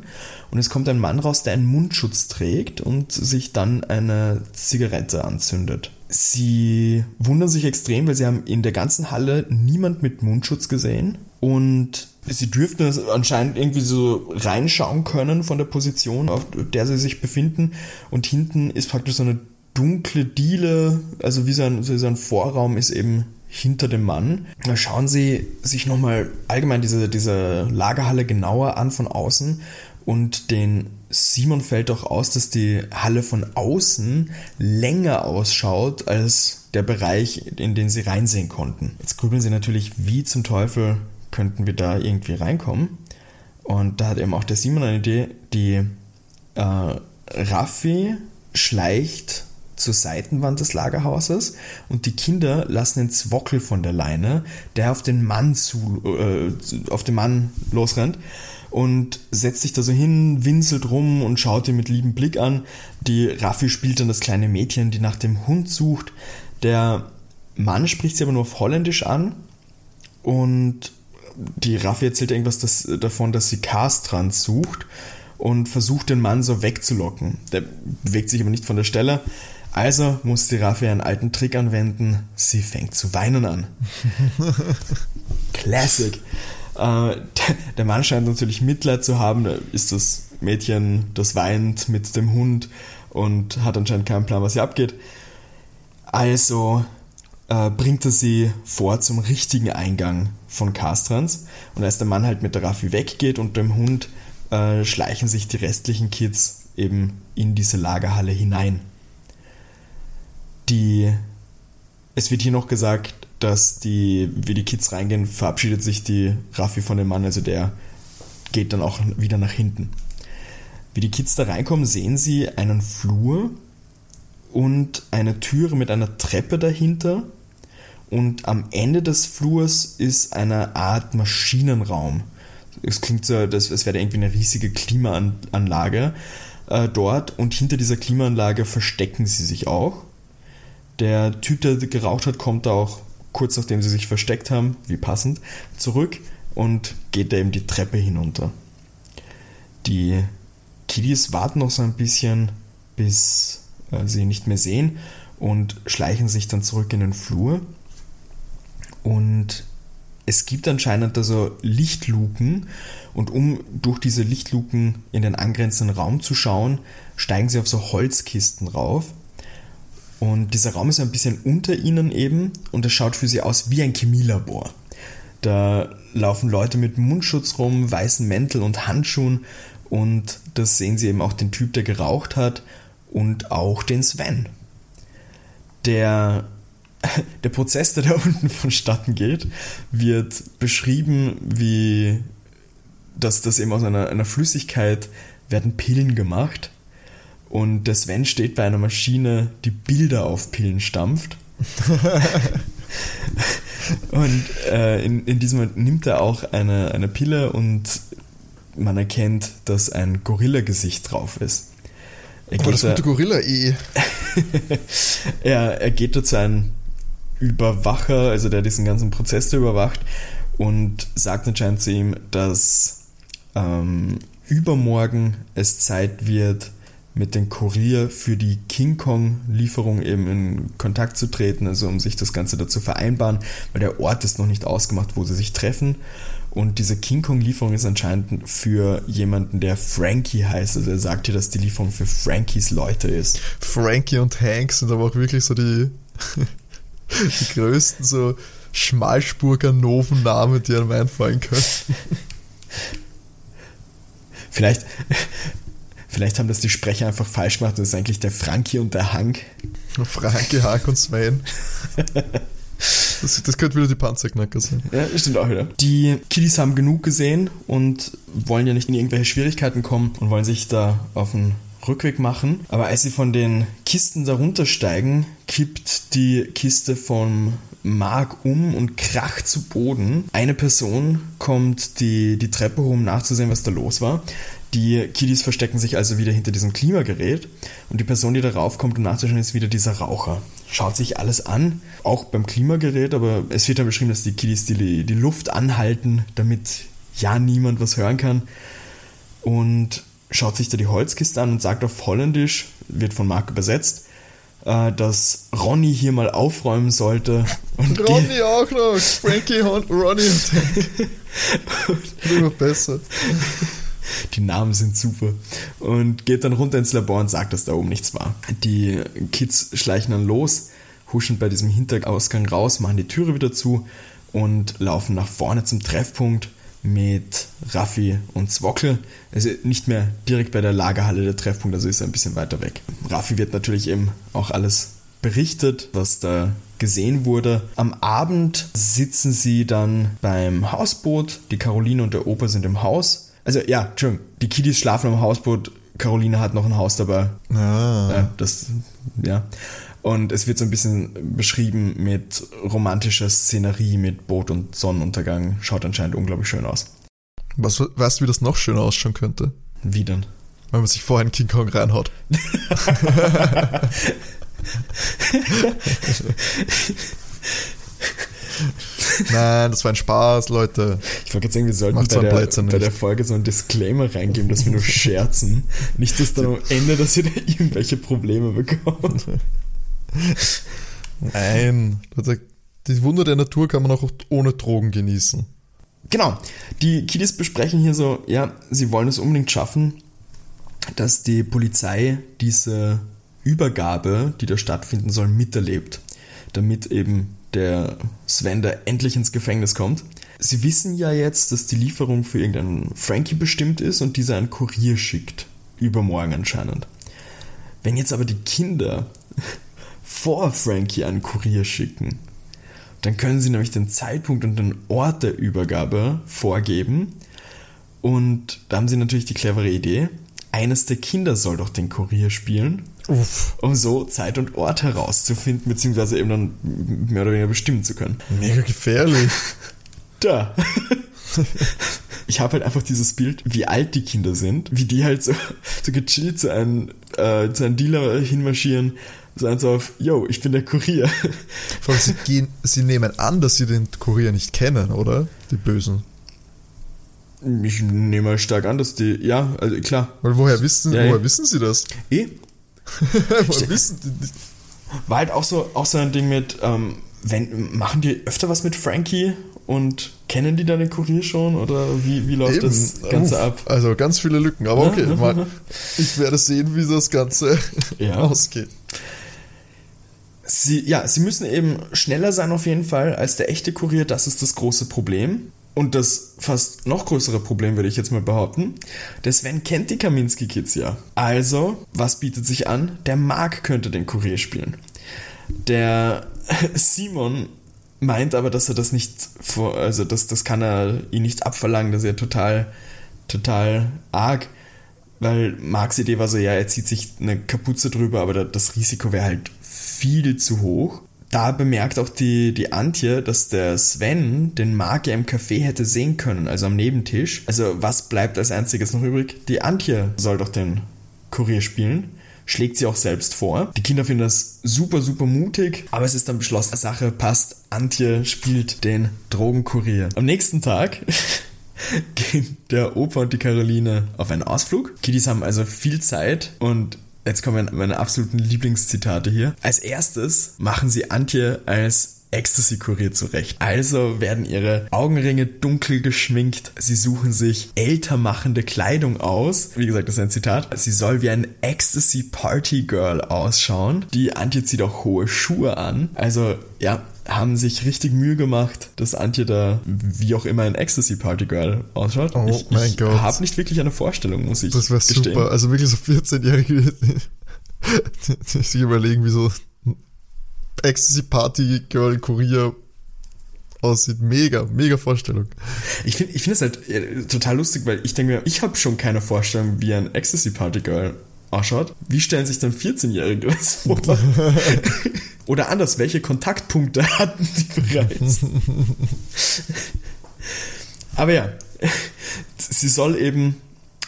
Und es kommt ein Mann raus, der einen Mundschutz trägt und sich dann eine Zigarette anzündet. Sie wundern sich extrem, weil sie haben in der ganzen Halle niemand mit Mundschutz gesehen. Und sie dürften anscheinend irgendwie so reinschauen können von der Position, auf der sie sich befinden. Und hinten ist praktisch so eine dunkle Diele, also wie so ein, so Vorraum ist eben hinter dem Mann. Da schauen Sie sich nochmal allgemein diese, diese Lagerhalle genauer an von außen und den Simon fällt auch aus, dass die Halle von außen länger ausschaut als der Bereich, in den sie reinsehen konnten. Jetzt grübeln sie natürlich, wie zum Teufel könnten wir da irgendwie reinkommen. Und da hat eben auch der Simon eine Idee, die äh, Raffi schleicht zur Seitenwand des Lagerhauses und die Kinder lassen den Zwockel von der Leine, der auf den Mann zu, äh, auf den Mann losrennt und setzt sich da so hin, winselt rum und schaut ihn mit liebem Blick an. Die Raffi spielt dann das kleine Mädchen, die nach dem Hund sucht. Der Mann spricht sie aber nur auf Holländisch an und die Raffi erzählt irgendwas das, davon, dass sie Castrans sucht und versucht den Mann so wegzulocken. Der bewegt sich aber nicht von der Stelle. Also muss die Raffi einen alten Trick anwenden. Sie fängt zu weinen an. Classic. Äh, der Mann scheint natürlich Mitleid zu haben. Da ist das Mädchen, das weint mit dem Hund und hat anscheinend keinen Plan, was hier abgeht. Also äh, bringt er sie vor zum richtigen Eingang von Castrans. Und als der Mann halt mit der Raffi weggeht und dem Hund, äh, schleichen sich die restlichen Kids eben in diese Lagerhalle hinein die, es wird hier noch gesagt, dass die, wie die Kids reingehen, verabschiedet sich die Raffi von dem Mann, also der geht dann auch wieder nach hinten. Wie die Kids da reinkommen, sehen sie einen Flur und eine Türe mit einer Treppe dahinter. Und am Ende des Flurs ist eine Art Maschinenraum. Es klingt so, als wäre irgendwie eine riesige Klimaanlage äh, dort. Und hinter dieser Klimaanlage verstecken sie sich auch. Der Typ, der geraucht hat, kommt da auch kurz nachdem sie sich versteckt haben, wie passend, zurück und geht da eben die Treppe hinunter. Die Kiddies warten noch so ein bisschen, bis äh, sie ihn nicht mehr sehen und schleichen sich dann zurück in den Flur. Und es gibt anscheinend also Lichtluken. Und um durch diese Lichtluken in den angrenzenden Raum zu schauen, steigen sie auf so Holzkisten rauf. Und dieser Raum ist ein bisschen unter ihnen eben. Und es schaut für sie aus wie ein Chemielabor. Da laufen Leute mit Mundschutz rum, weißen Mäntel und Handschuhen. Und das sehen sie eben auch den Typ, der geraucht hat. Und auch den Sven. Der, der Prozess, der da unten vonstatten geht, wird beschrieben, wie dass das eben aus einer, einer Flüssigkeit werden Pillen gemacht und der Sven steht bei einer Maschine, die Bilder auf Pillen stampft. und äh, in, in diesem Moment nimmt er auch eine, eine Pille und man erkennt, dass ein Gorilla-Gesicht drauf ist. Er oh, das gute Gorilla-E. er, er geht da zu einem Überwacher, also der diesen ganzen Prozess da überwacht und sagt anscheinend zu ihm, dass ähm, übermorgen es Zeit wird, mit dem Kurier für die King Kong-Lieferung eben in Kontakt zu treten, also um sich das Ganze dazu vereinbaren, weil der Ort ist noch nicht ausgemacht, wo sie sich treffen. Und diese King Kong-Lieferung ist anscheinend für jemanden, der Frankie heißt. Also er sagt hier, dass die Lieferung für Frankies Leute ist. Frankie und Hank sind aber auch wirklich so die, die größten so Schmalspurger Noven-Namen, die einem einfallen können. Vielleicht, vielleicht haben das die Sprecher einfach falsch gemacht. Das ist eigentlich der Frankie und der Hank. Frankie, Hank und Sven. Das, das könnte wieder die Panzerknacker sein. Ja, stimmt auch wieder. Die Kiddies haben genug gesehen und wollen ja nicht in irgendwelche Schwierigkeiten kommen und wollen sich da auf den Rückweg machen. Aber als sie von den Kisten da runtersteigen, kippt die Kiste vom Mark um und kracht zu Boden. Eine Person kommt die, die Treppe hoch, um nachzusehen, was da los war. Die Kiddies verstecken sich also wieder hinter diesem Klimagerät und die Person, die darauf kommt, um nachzuschauen, ist wieder dieser Raucher. Schaut sich alles an, auch beim Klimagerät, aber es wird dann beschrieben, dass die Kiddies die, die Luft anhalten, damit ja niemand was hören kann. Und schaut sich da die Holzkiste an und sagt auf Holländisch, wird von Mark übersetzt, äh, dass Ronny hier mal aufräumen sollte. Und Ronny auch noch. Frankie, Ronny und. Immer besser. Die Namen sind super. Und geht dann runter ins Labor und sagt, dass da oben nichts war. Die Kids schleichen dann los, huschen bei diesem Hinterausgang raus, machen die Türe wieder zu und laufen nach vorne zum Treffpunkt mit Raffi und Zwockel. Also nicht mehr direkt bei der Lagerhalle der Treffpunkt, also ist er ein bisschen weiter weg. Raffi wird natürlich eben auch alles berichtet, was da gesehen wurde. Am Abend sitzen sie dann beim Hausboot. Die Caroline und der Opa sind im Haus. Also ja, Entschuldigung, die Kiddies schlafen am Hausboot. Caroline hat noch ein Haus dabei. Ah. Ja, das, ja. Und es wird so ein bisschen beschrieben mit romantischer Szenerie, mit Boot und Sonnenuntergang. Schaut anscheinend unglaublich schön aus. Was, weißt du, wie das noch schöner ausschauen könnte? Wie denn? Wenn man sich vorher in King Kong reinhaut. Nein, das war ein Spaß, Leute. Ich wollte jetzt sagen, wir sollten Macht bei einen der, bei der Folge so ein Disclaimer reingeben, dass wir nur scherzen. Nicht, dass dann am Ende, dass ihr da irgendwelche Probleme bekommt. Nein. Die Wunder der Natur kann man auch ohne Drogen genießen. Genau. Die Kiddies besprechen hier so, ja, sie wollen es unbedingt schaffen, dass die Polizei diese Übergabe, die da stattfinden soll, miterlebt. Damit eben der Sven da endlich ins Gefängnis kommt. Sie wissen ja jetzt, dass die Lieferung für irgendeinen Frankie bestimmt ist und dieser einen Kurier schickt. Übermorgen anscheinend. Wenn jetzt aber die Kinder vor Frankie einen Kurier schicken, dann können sie nämlich den Zeitpunkt und den Ort der Übergabe vorgeben. Und da haben sie natürlich die clevere Idee. Eines der Kinder soll doch den Kurier spielen, Uff. um so Zeit und Ort herauszufinden, beziehungsweise eben dann mehr oder weniger bestimmen zu können. Mega gefährlich. Da. Ich habe halt einfach dieses Bild, wie alt die Kinder sind, wie die halt so, so gechillt zu einem, äh, zu einem Dealer hinmarschieren, sagen so auf, yo, ich bin der Kurier. Vor allem, sie, gehen, sie nehmen an, dass sie den Kurier nicht kennen, oder? Die Bösen. Ich nehme mal stark an, dass die, ja, also klar, Weil woher wissen, Ja, woher ja. wissen sie das? eh, woher wissen die nicht? War halt auch so, auch so ein Ding mit, ähm, wenn, machen die öfter was mit Frankie und kennen die dann den Kurier schon oder wie, wie läuft das Eben. Ganze Uff, ab? Also ganz viele Lücken, aber Ja, okay. mal, ich werde sehen, wie das Ganze Ja. ausgeht. Sie, ja, sie müssen eben schneller sein auf jeden Fall als der echte Kurier, das ist das große Problem. Und das fast noch größere Problem, würde ich jetzt mal behaupten. Der Sven kennt die Kaminski-Kids ja. Also, was bietet sich an? Der Mark könnte den Kurier spielen. Der Simon meint aber, dass er das nicht vor, also das, das kann er ihn nicht abverlangen, das ist ja total, total arg. Weil Marks Idee war so, ja, er zieht sich eine Kapuze drüber, aber da- das Risiko wäre halt viel zu hoch. Da bemerkt auch die, die Antje, dass der Sven den ja im Café hätte sehen können, also am Nebentisch. Also was bleibt als einziges noch übrig? Die Antje soll doch den Kurier spielen. Schlägt sie auch selbst vor. Die Kinder finden das super, super mutig, aber es ist dann beschlossen, Sache passt. Antje spielt den Drogenkurier. Am nächsten Tag gehen der Opa und die Caroline auf einen Ausflug. Kiddies haben also viel Zeit und jetzt kommen meine absoluten Lieblingszitate hier. Als erstes machen sie Antje als Ecstasy-Kurier zurecht. Also werden ihre Augenringe dunkel geschminkt. Sie suchen sich älter machende Kleidung aus. Wie gesagt, das ist ein Zitat. Sie soll wie ein Ecstasy-Party-Girl ausschauen. Die Antje zieht auch hohe Schuhe an. Also, ja, haben sich richtig Mühe gemacht, dass Antje da wie auch immer ein Ecstasy Party Girl ausschaut. Oh ich, mein ich Gott. habe nicht wirklich eine Vorstellung, muss ich Das wäre super. Also wirklich so 14-Jährige, die sich überlegen, wie so ein Ecstasy Party Girl Kurier aussieht. Mega, mega Vorstellung. Ich finde ich find es halt äh, total lustig, weil ich denke mir, ich habe schon keine Vorstellung, wie ein Ecstasy Party Girl ausschaut. Wie stellen sich dann 14-Jährige das vor? Oder anders, welche Kontaktpunkte hatten die bereits? Aber ja, sie soll eben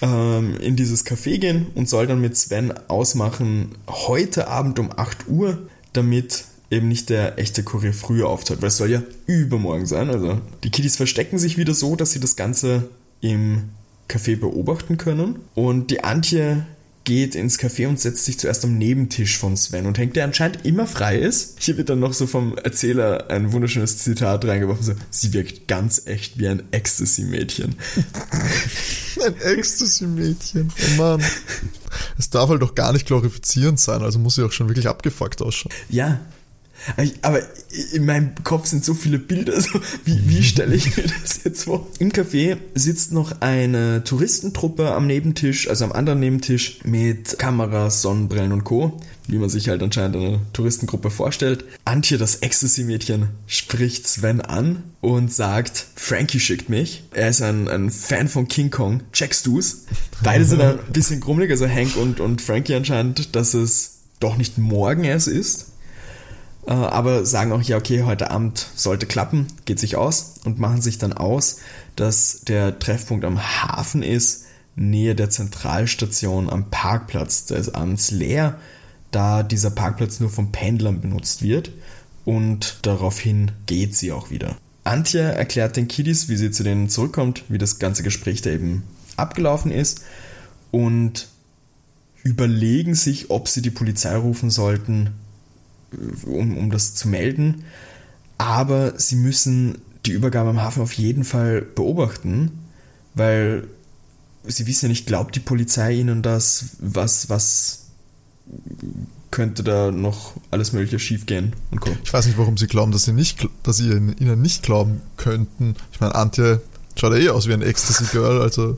ähm, in dieses Café gehen und soll dann mit Sven ausmachen, heute Abend um 8 Uhr, damit eben nicht der echte Kurier früher auftaucht, weil es soll ja übermorgen sein. Also die Kiddies verstecken sich wieder so, dass sie das Ganze im Café beobachten können. Und die Antje geht ins Café und setzt sich zuerst am Nebentisch von Sven und hängt, der anscheinend immer frei ist. Hier wird dann noch so vom Erzähler ein wunderschönes Zitat reingeworfen, so, sie wirkt ganz echt wie ein Ecstasy-Mädchen. Ein Ecstasy-Mädchen. Oh Mann. Es darf halt doch gar nicht glorifizierend sein, also muss sie auch schon wirklich abgefuckt ausschauen. Ja. Aber in meinem Kopf sind so viele Bilder. So, wie, wie stelle ich mir das jetzt vor? Im Café sitzt noch eine Touristentruppe am Nebentisch, also am anderen Nebentisch, mit Kameras, Sonnenbrillen und Co., wie man sich halt anscheinend eine Touristengruppe vorstellt. Antje, das Ecstasy-Mädchen, spricht Sven an und sagt, Frankie schickt mich. Er ist ein, ein Fan von King Kong. Checkst du's? Beide sind ein bisschen grummelig, also Hank und, und Frankie anscheinend, dass es doch nicht morgen erst ist aber sagen auch, ja, okay, heute Abend sollte klappen, geht sich aus und machen sich dann aus, dass der Treffpunkt am Hafen ist, nähe der Zentralstation am Parkplatz. Der ist abends leer, da dieser Parkplatz nur von Pendlern benutzt wird und daraufhin geht sie auch wieder. Antje erklärt den Kiddies, wie sie zu denen zurückkommt, wie das ganze Gespräch da eben abgelaufen ist und überlegen sich, ob sie die Polizei rufen sollten, um, um das zu melden. Aber sie müssen die Übergabe am Hafen auf jeden Fall beobachten, weil sie wissen ja nicht, glaubt die Polizei ihnen das, was, was könnte da noch alles mögliche schiefgehen und Co. Ich weiß nicht, warum sie glauben, dass sie nicht, dass sie ihnen nicht glauben könnten. Ich meine, Antje schaut ja eh aus wie ein Ecstasy-Girl, also.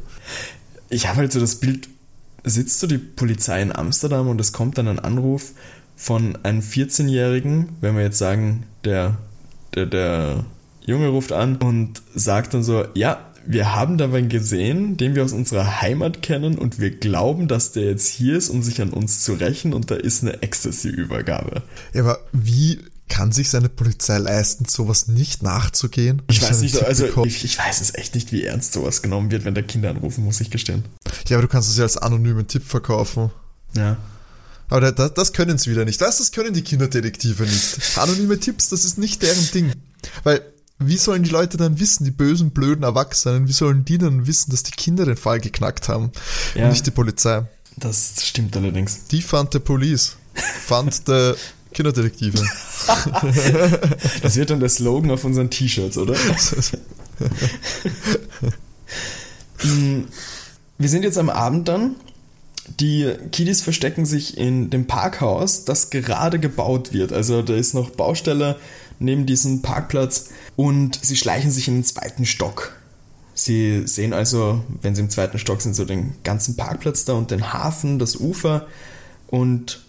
Ich habe halt so das Bild, sitzt so die Polizei in Amsterdam und es kommt dann ein Anruf, von einem 14-Jährigen, wenn wir jetzt sagen, der, der, der Junge ruft an und sagt dann so, ja, wir haben da wen gesehen, den wir aus unserer Heimat kennen und wir glauben, dass der jetzt hier ist, um sich an uns zu rächen und da ist eine Ecstasy-Übergabe. Ja, aber wie kann sich seine Polizei leisten, sowas nicht nachzugehen? Ich weiß nicht, also ich, ich, weiß es echt nicht, wie ernst sowas genommen wird, wenn da Kinder anrufen, muss ich gestehen. Ja, aber du kannst es ja als anonymen Tipp verkaufen. Ja. Aber das, das können sie wieder nicht. Das, das können die Kinderdetektive nicht. Anonyme Tipps, das ist nicht deren Ding. Weil, wie sollen die Leute dann wissen, die bösen, blöden Erwachsenen, wie sollen die dann wissen, dass die Kinder den Fall geknackt haben Ja. und nicht die Polizei? Das stimmt allerdings. Die fand der Police, fand der Kinderdetektive. Das wird dann der Slogan auf unseren T-Shirts, oder? Mm, Wir sind jetzt am Abend dann. Die Kiddies verstecken sich in dem Parkhaus, das gerade gebaut wird. Also da ist noch Baustelle neben diesem Parkplatz und sie schleichen sich in den zweiten Stock. Sie sehen also, wenn sie im zweiten Stock sind, so den ganzen Parkplatz da und den Hafen, das Ufer und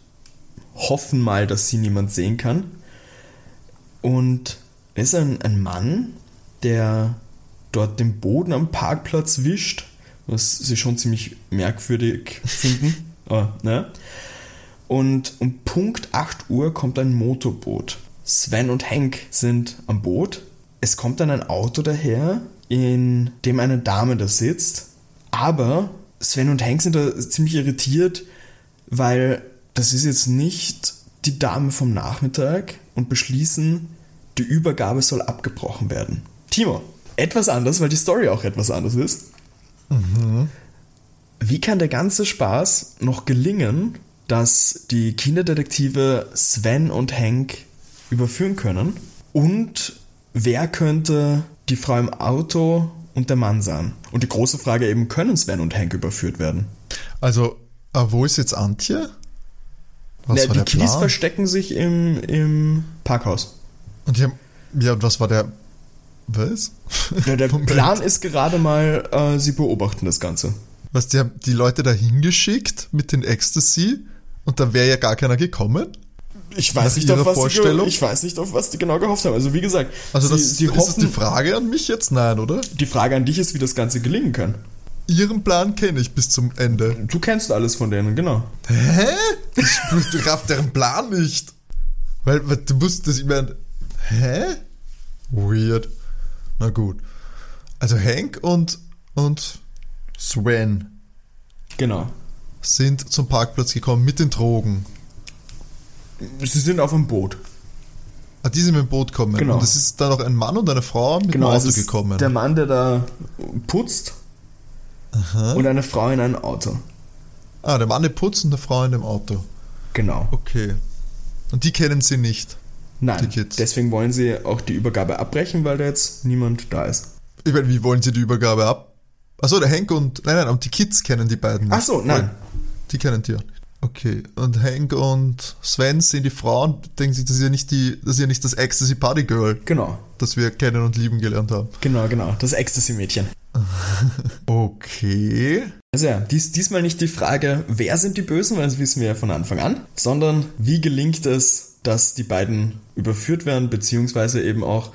hoffen mal, dass sie niemand sehen kann. Und es ist ein, ein Mann, der dort den Boden am Parkplatz wischt, was sie schon ziemlich merkwürdig finden. Aber, ne? Und um Punkt 8 Uhr kommt ein Motorboot. Sven und Hank sind am Boot. Es kommt dann ein Auto daher, in dem eine Dame da sitzt. Aber Sven und Hank sind da ziemlich irritiert, weil das ist jetzt nicht die Dame vom Nachmittag und beschließen, die Übergabe soll abgebrochen werden. Timo, etwas anders, weil die Story auch etwas anders ist. Wie kann der ganze Spaß noch gelingen, dass die Kinderdetektive Sven und Hank überführen können? Und wer könnte die Frau im Auto und der Mann sein? Und die große Frage eben, können Sven und Hank überführt werden? Also, äh, wo ist jetzt Antje? Was Na, war die Kiddies verstecken sich im, im Parkhaus. Und die haben, ja, und was war der, was? Ja, der Moment. Plan ist gerade mal, äh, sie beobachten das Ganze. Was, die haben die Leute da hingeschickt mit den Ecstasy und da wäre ja gar keiner gekommen? Ich weiß nicht, auf was? Die, ich weiß nicht, auf was die genau gehofft haben. Also wie gesagt, Also sie, das, sie ist das hoffen, die Frage an mich jetzt? Nein, oder? die Frage an dich ist, wie das Ganze gelingen kann. Ihren Plan kenne ich bis zum Ende. Du kennst alles von denen, genau. Hä? Ich, ich raff deren Plan nicht. Weil, weil du musst das, ich meine, hä? Weird. Na gut. Also Hank und, und Sven Genau. sind zum Parkplatz gekommen mit den Drogen. Sie sind auf dem Boot. Ah, die sind mit dem Boot gekommen. Genau. Und es ist dann noch ein Mann und eine Frau mit Genau, dem Auto gekommen. der Mann, der da putzt und eine Frau in einem Auto. ah, der Mann im Putz und eine Frau in dem Auto. Genau. Okay. Und die kennen sie nicht. Nein, Kids. deswegen wollen sie auch die Übergabe abbrechen, weil da jetzt niemand da ist. Ich meine, wie wollen sie die Übergabe ab? Achso, der Hank und. Nein, nein, und die Kids kennen die beiden nicht. Ach so, nein. Die kennen die auch nicht. Okay. Und Hank und Sven sind die Frauen, denken sich, das ist ja nicht die, das ist ja nicht das Ecstasy Party Girl, Genau, das wir kennen und lieben gelernt haben. genau, genau. Das Ecstasy-Mädchen. Okay. Also ja, dies, diesmal nicht die Frage, wer sind die Bösen, weil das wissen wir ja von Anfang an, sondern wie gelingt es, dass die beiden überführt werden, beziehungsweise eben auch,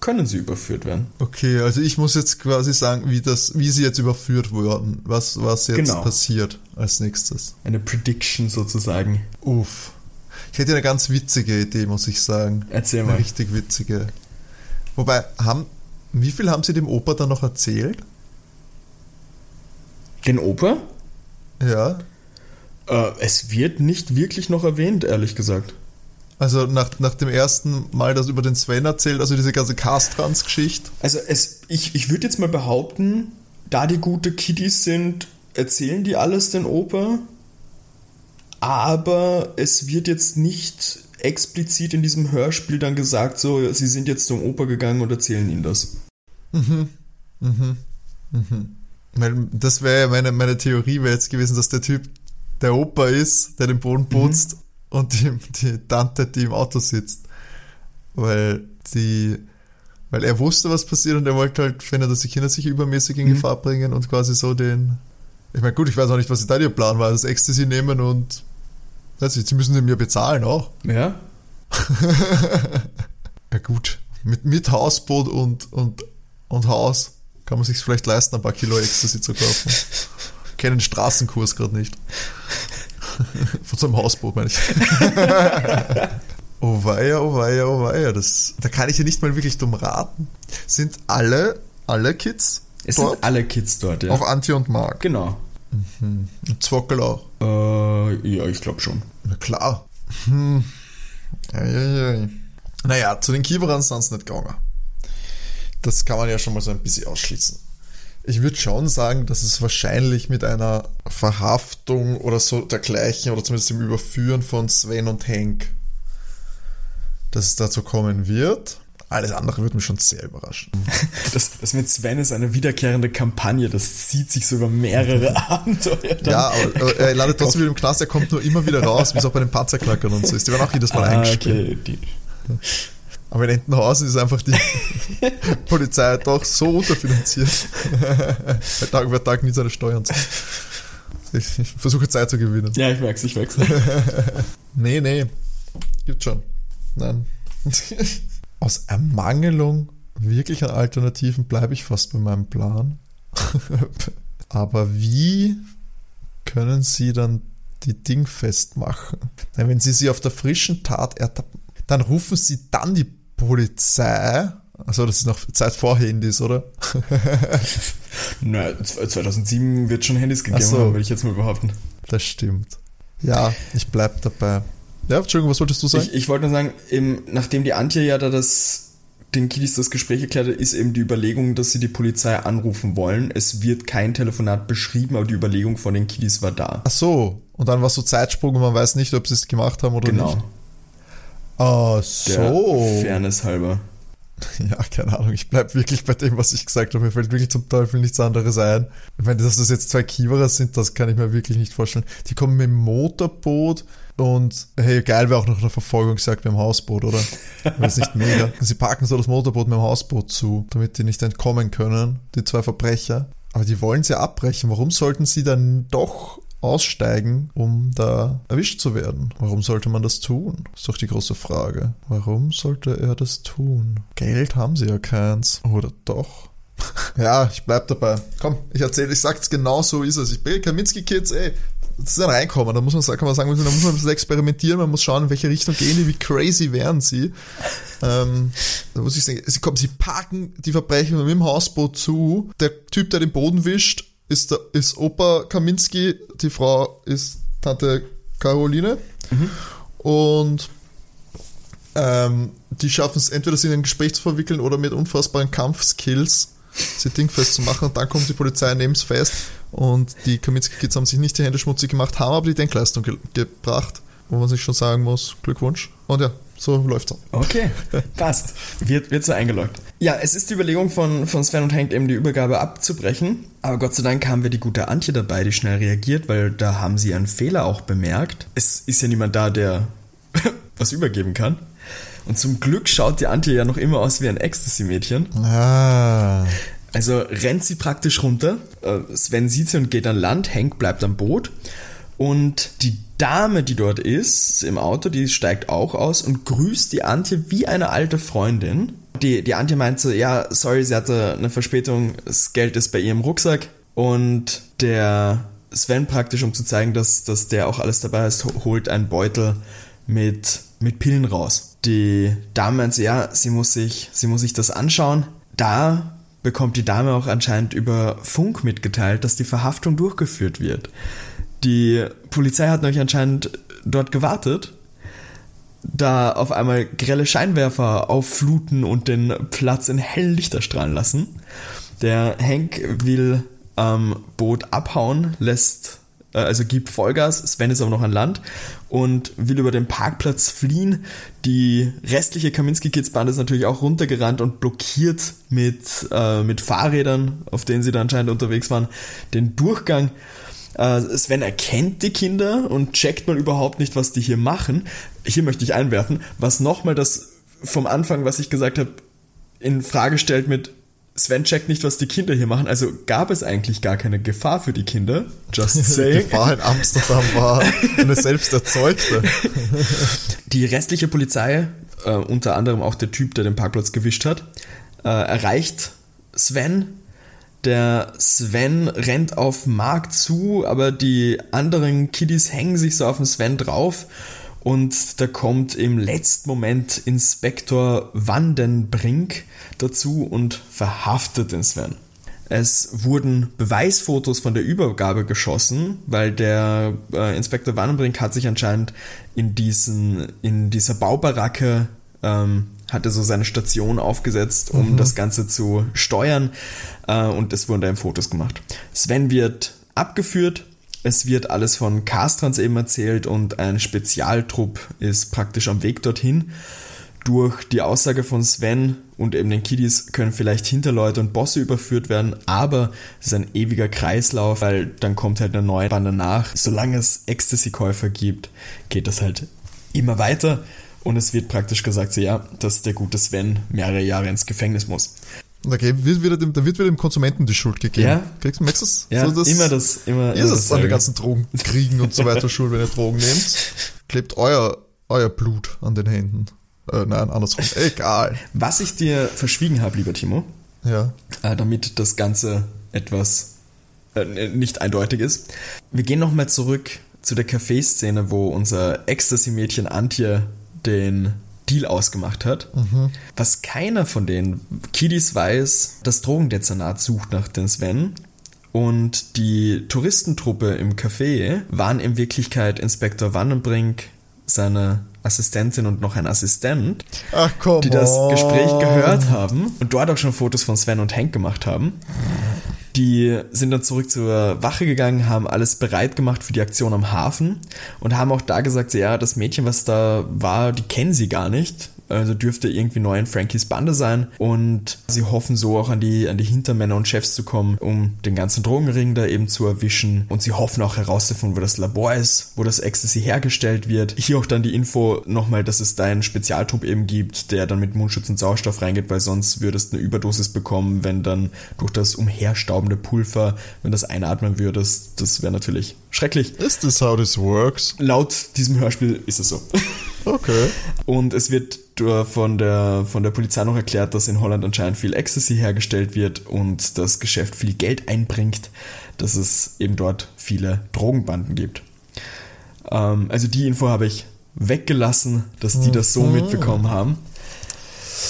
können sie überführt werden. Okay, also ich muss jetzt quasi sagen, wie das, wie sie jetzt überführt wurden, was, was jetzt Genau. passiert als nächstes. Eine Prediction sozusagen. Uff. Ich hätte eine ganz witzige Idee, muss ich sagen. Erzähl Eine mal. richtig witzige. Wobei, haben, wie viel haben sie dem Opa dann noch erzählt? Den Opa? Ja. Äh, es wird nicht wirklich noch erwähnt, ehrlich gesagt. Also nach, nach dem ersten Mal das über den Sven erzählt, also diese ganze Castrans-Geschichte. Also es, ich, ich würde jetzt mal behaupten, da die gute Kiddies sind, erzählen die alles den Opa. Aber es wird jetzt nicht explizit in diesem Hörspiel dann gesagt, so, sie sind jetzt zum Opa gegangen und erzählen ihnen das. Weil Das wäre ja meine, meine Theorie wäre jetzt gewesen, dass der Typ der Opa ist, der den Boden putzt und die, die Tante, die im Auto sitzt. Weil die, weil er wusste, was passiert und er wollte halt, wenn er, dass die Kinder sich übermäßig in Gefahr bringen und quasi so den, ich meine, gut, ich weiß auch nicht, was da ihr Plan war, das Ecstasy nehmen und, weiß ich, sie müssen den mir bezahlen auch. Ja? Ja gut, mit, mit Hausboot und, und, und Haus kann man sich vielleicht leisten, ein paar Kilo Ecstasy zu kaufen. Kennen den Straßenkurs gerade nicht. Von so einem Hausboot, meine ich. oh weia, oh weia, oh weia. Das, da kann ich ja nicht mal wirklich dumm raten. Sind alle, alle Kids Es dort? sind alle Kids dort, ja. Auch Antje und Mark. genau. Und Zwockel auch. Äh, ja, ich glaube schon. Na klar. Hm. Eieiei. Naja, zu den Kieberern sind sie nicht gegangen. Das kann man ja schon mal so ein bisschen ausschließen. Ich würde schon sagen, dass es wahrscheinlich mit einer Verhaftung oder so dergleichen oder zumindest dem Überführen von Sven und Henk, dass es dazu kommen wird. Alles andere würde mich schon sehr überraschen. Das, das mit Sven ist eine wiederkehrende Kampagne, das zieht sich sogar mehrere Abenteuer. Ja, aber, aber er landet trotzdem wieder im Knast, er kommt nur immer wieder raus, wie es auch bei den Panzerknackern und so ist. Die werden auch jedes Mal ah, eingesperrt. okay. Die, Aber in Entenhausen ist einfach die Polizei doch so unterfinanziert. Bei Tag über Tag nie seine Steuern zahlt. Ich, ich versuche Zeit zu gewinnen. ja, ich merk's, ich merk's. Nee, nee. Gibt schon. Nein. Aus Ermangelung wirklich an Alternativen bleibe ich fast bei meinem Plan. Aber wie können Sie dann die Ding festmachen? Wenn Sie sie auf der frischen Tat ertappen, dann rufen Sie dann die Polizei. Also das ist noch Zeit vor Handys, oder? Na, 2007 wird schon Handys gegeben so. haben, würde ich jetzt mal behaupten. Das stimmt. Ja, ich bleib dabei. Ja, Entschuldigung, was wolltest du sagen? Ich, ich wollte nur sagen, eben, nachdem die Antje ja da das den Kiddies das Gespräch erklärt hat, ist eben die Überlegung, dass sie die Polizei anrufen wollen. Es wird kein Telefonat beschrieben, aber die Überlegung von den Kiddies war da. Ach so, und dann war so Zeitsprung und man weiß nicht, ob sie es gemacht haben oder Genau. nicht. Ach Der so. Fairness halber. Ja, keine Ahnung. Ich bleib wirklich bei dem, was ich gesagt habe. Mir fällt wirklich zum Teufel nichts anderes ein. Ich meine, dass das jetzt zwei Kiewerer sind, das kann ich mir wirklich nicht vorstellen. Die kommen mit dem Motorboot und hey, geil wäre auch noch eine Verfolgungsjagd mit dem Hausboot, oder? Das nicht mega? Sie parken so das Motorboot mit dem Hausboot zu, damit die nicht entkommen können, die zwei Verbrecher. Aber die wollen sie abbrechen. Warum sollten sie dann doch aussteigen, um da erwischt zu werden? Warum sollte man das tun? Ist doch die große Frage. Warum sollte er das tun? Geld haben sie ja keins. Oder doch? Ja, ich bleib dabei. Komm, ich erzähle, ich sag's genau so ist es. Ich bin Kaminski-Kids, ey, das ist ein Reinkommen. Da muss man, kann man sagen, da muss man ein bisschen experimentieren, man muss schauen, in welche Richtung gehen die, wie crazy wären sie. Ähm, da muss ich sagen, sie kommen, sie parken die Verbrecher mit dem Hausboot zu. Der Typ, der den Boden wischt, ist, der, ist Opa Kaminski, die Frau ist Tante Caroline. Und ähm, die schaffen es entweder, sie in ein Gespräch zu verwickeln oder mit unfassbaren Kampfskills sie dingfest zu machen. Und dann kommt die Polizei, nimmt es fest. Und die Kaminski-Kids haben sich nicht die Hände schmutzig gemacht, haben aber die Denkleistung ge gebracht, wo man sich schon sagen muss, Glückwunsch. Und ja, so läuft's. Okay, passt. Wird, wird so eingeloggt. Ja, es ist die Überlegung von, von Sven und Hank eben die Übergabe abzubrechen. Aber Gott sei Dank haben wir die gute Antje dabei, die schnell reagiert, weil da haben sie einen Fehler auch bemerkt. Es ist ja niemand da, der was übergeben kann. Und zum Glück schaut die Antje ja noch immer aus wie ein Ecstasy-Mädchen. Ah. Also rennt sie praktisch runter. Äh, Sven sieht sie und geht an Land. Hank bleibt am Boot. Und die Dame, die dort ist, im Auto, die steigt auch aus und grüßt die Antje wie eine alte Freundin. Die, die Antje meint so, ja, sorry, sie hatte eine Verspätung, das Geld ist bei ihr im Rucksack. Und der Sven praktisch, um zu zeigen, dass, dass der auch alles dabei ist, ho- holt einen Beutel mit, mit Pillen raus. Die Dame meint so, ja, sie muss sich, sie muss sich das anschauen. Da bekommt die Dame auch anscheinend über Funk mitgeteilt, dass die Verhaftung durchgeführt wird. Die Polizei hat nämlich anscheinend dort gewartet, da auf einmal grelle Scheinwerfer auffluten und den Platz in hellen Lichter strahlen lassen. Der Hank will am Boot abhauen, lässt, äh, also gibt Vollgas, Sven ist aber noch an Land und will über den Parkplatz fliehen. Die restliche Kaminski-Kids-Bande ist natürlich auch runtergerannt und blockiert mit, äh, mit Fahrrädern, auf denen sie da anscheinend unterwegs waren, den Durchgang. Äh, Sven erkennt die Kinder und checkt mal überhaupt nicht, was die hier machen. Hier möchte ich einwerfen, was nochmal das vom Anfang, was ich gesagt habe, in Frage stellt mit Sven checkt nicht, was die Kinder hier machen. Also gab es eigentlich gar keine Gefahr für die Kinder. Just Die saying. Gefahr in Amsterdam war eine selbst erzeugte. Die restliche Polizei, äh, unter anderem auch der Typ, der den Parkplatz gewischt hat, äh, erreicht Sven. Der Sven rennt auf Mark zu, aber die anderen Kiddies hängen sich so auf den Sven drauf. Und da kommt im letzten Moment Inspektor Vandenbrink dazu und verhaftet den Sven. Es wurden Beweisfotos von der Übergabe geschossen, weil der äh, Inspektor Vandenbrink hat sich anscheinend in, diesen, in dieser Baubaracke ähm, hatte so seine Station aufgesetzt, um das Ganze zu steuern äh, und es wurden da eben Fotos gemacht. Sven wird abgeführt, es wird alles von Castrans eben erzählt und ein Spezialtrupp ist praktisch am Weg dorthin. Durch die Aussage von Sven und eben den Kiddies können vielleicht Hinterleute und Bosse überführt werden, aber es ist ein ewiger Kreislauf, weil dann kommt halt eine neue Bande nach. Solange es Ecstasy-Käufer gibt, geht das halt immer weiter und es wird praktisch gesagt, so ja, dass der gute Sven mehrere Jahre ins Gefängnis muss. Ge- wird wieder dem, da wird wieder dem Konsumenten die Schuld gegeben. Ja. Kriegst du, merkst du das? Ja, So das immer das, immer, Ihr es an den ganzen Drogenkriegen und so weiter schuld, wenn ihr Drogen nehmt. Klebt euer, euer Blut an den Händen. Äh, nein, andersrum. Egal. Was ich dir verschwiegen habe, lieber Timo, Ja. äh, damit das Ganze etwas äh, nicht eindeutig ist. Wir gehen nochmal zurück zu der Café-Szene, wo unser Ecstasy-Mädchen Antje den Deal ausgemacht hat. Was keiner von den Kiddies weiß, das Drogendezernat sucht nach den Sven. Und die Touristentruppe im Café waren in Wirklichkeit Inspektor Wannenbrink, seine Assistentin und noch ein Assistent, Ach die das Gespräch gehört haben und dort auch schon Fotos von Sven und Hank gemacht haben. Die sind dann zurück zur Wache gegangen, haben alles bereit gemacht für die Aktion am Hafen und haben auch da gesagt, ja, das Mädchen, was da war, die kennen sie gar nicht. Also dürfte irgendwie neu in Frankies Bande sein. Und sie hoffen so auch an die, an die Hintermänner und Chefs zu kommen, um den ganzen Drogenring da eben zu erwischen. Und sie hoffen auch herauszufinden, wo das Labor ist, wo das Ecstasy hergestellt wird. Hier auch dann die Info nochmal, dass es da einen Spezialtrupp eben gibt, der dann mit Mundschutz und Sauerstoff reingeht, weil sonst würdest du eine Überdosis bekommen, wenn dann durch das umherstaubende Pulver, wenn das einatmen würdest. Das wäre natürlich schrecklich. Is this how this works? Laut diesem Hörspiel ist es so. Okay. Und es wird von der, von der Polizei noch erklärt, dass in Holland anscheinend viel Ecstasy hergestellt wird und das Geschäft viel Geld einbringt, dass es eben dort viele Drogenbanden gibt. Ähm, also die Info habe ich weggelassen, dass die das so mitbekommen haben.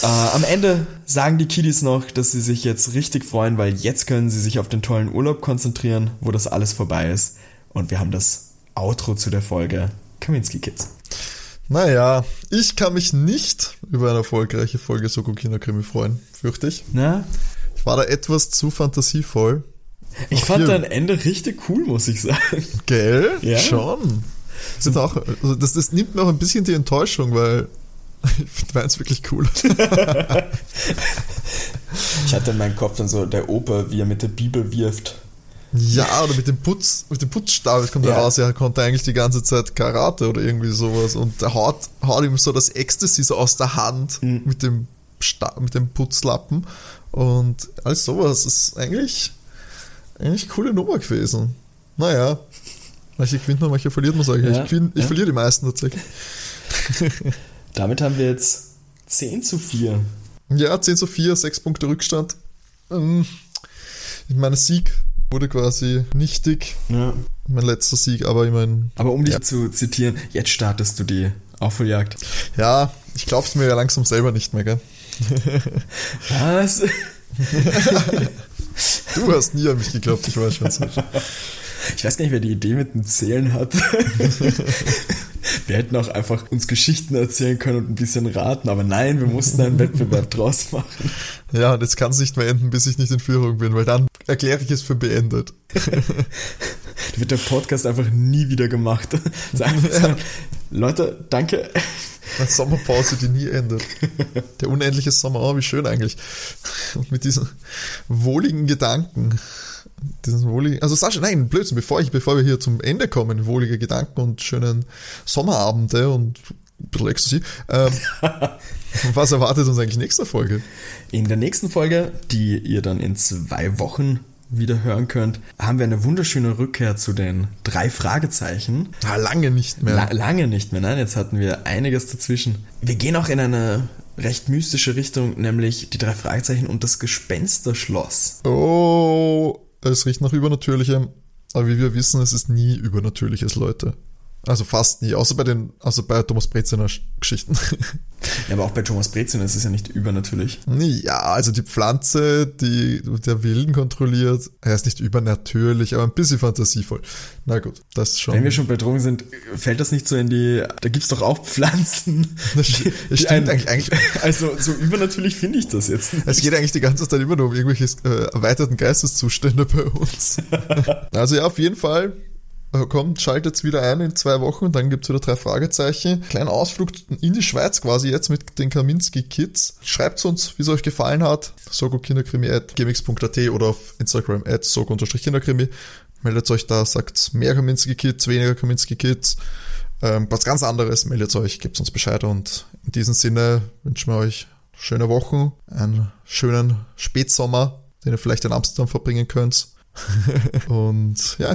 Äh, am Ende sagen die Kiddies noch, dass sie sich jetzt richtig freuen, weil jetzt können sie sich auf den tollen Urlaub konzentrieren, wo das alles vorbei ist. Und wir haben das Outro zu der Folge Kaminski Kids. Naja, ich kann mich nicht über eine erfolgreiche Folge Soko Kinderkrimi freuen, fürchte ich. Na? Ich war da etwas zu fantasievoll. Ich Auch fand dein Ende richtig cool, muss ich sagen. Gell? Ja. Schon. Das, ist auch, also das, das nimmt mir auch ein bisschen die Enttäuschung, weil ich finde meins wirklich cool. Ich hatte in meinem Kopf dann so der Opa, wie er mit der Bibel wirft. Ja, oder mit dem Putz, mit dem Putzstab, es kommt Ja. heraus, er konnte eigentlich die ganze Zeit Karate oder irgendwie sowas und der haut, haut ihm so das Ecstasy so aus der Hand Mhm. mit dem Stab, mit dem Putzlappen und alles sowas ist eigentlich, eigentlich coole Nummer gewesen. Naja, manche gewinnt man, manche verliert man, sage ich. Ja, ich gewinn, ich ja. verliere die meisten tatsächlich. Damit haben wir jetzt 10 zu 4. Ja, 10 zu 4, 6 Punkte Rückstand. Ähm, Mein Sieg wurde quasi nichtig. Ja. Mein letzter Sieg, aber ich meine, Aber um dich Ja. zu zitieren, jetzt startest du die Aufholjagd. ja, ich glaub's mir ja langsam selber nicht mehr, gell? Was? Du hast nie an mich geglaubt, ich weiß schon. Ich weiß gar nicht, wer die Idee mit dem Zählen hat. wir hätten auch einfach uns Geschichten erzählen können und ein bisschen raten, aber nein, wir mussten einen Wettbewerb draus machen. Ja, und jetzt kann es nicht mehr enden, bis ich nicht in Führung bin, weil dann erkläre ich es für beendet. Da wird der Podcast einfach nie wieder gemacht. Sagen wir Leute, danke. Eine Sommerpause, die nie endet. Der unendliche Sommer, oh, wie schön eigentlich. Und mit diesen wohligen Gedanken. Diesen wohligen, also Sascha, nein, Blödsinn, bevor, ich, bevor wir hier zum Ende kommen, wohlige Gedanken und schönen Sommerabende und ein bisschen Ecstasy. Ähm, was erwartet uns eigentlich nächste Folge? In der nächsten Folge, die ihr dann in zwei Wochen wieder hören könnt, haben wir eine wunderschöne Rückkehr zu den drei Fragezeichen. Ah, lange nicht mehr. La lange nicht mehr, nein, jetzt hatten wir einiges dazwischen. Wir gehen auch in eine recht mystische Richtung, nämlich die drei Fragezeichen und das Gespensterschloss. Oh, es riecht nach Übernatürlichem. Aber wie wir wissen, es ist nie Übernatürliches, Leute. Also fast nie, außer bei den, also bei Thomas Breziner Geschichten. Ja, aber auch bei Thomas Brezin ist es ja nicht übernatürlich. ja, also die Pflanze, die der Wilden kontrolliert, er ist nicht übernatürlich, aber ein bisschen fantasievoll. Na gut, das schon. Wenn wir schon bei Drogen sind, fällt das nicht so in die, da gibt's doch auch Pflanzen. Das das die stimmt eigentlich- eigentlich- Also so übernatürlich finde ich das jetzt nicht. es geht eigentlich die ganze Zeit immer nur um irgendwelche äh, erweiterten Geisteszustände bei uns. also ja, auf jeden Fall. Äh, Kommt, schaltet's wieder ein in zwei Wochen, dann gibt's wieder drei Fragezeichen. Kleiner Ausflug in die Schweiz quasi jetzt mit den Kaminski Kids. Schreibt uns, wie es euch gefallen hat. Sogo-Kinderkrimi at gmx.at oder auf Instagram at sogo-kinderkrimi. Meldet euch da, sagt mehr Kaminski Kids, weniger Kaminski Kids. Ähm, was ganz anderes, meldet euch, gebt uns Bescheid und in diesem Sinne wünschen wir euch schöne Wochen, einen schönen Spätsommer, den ihr vielleicht in Amsterdam verbringen könnt. und ja,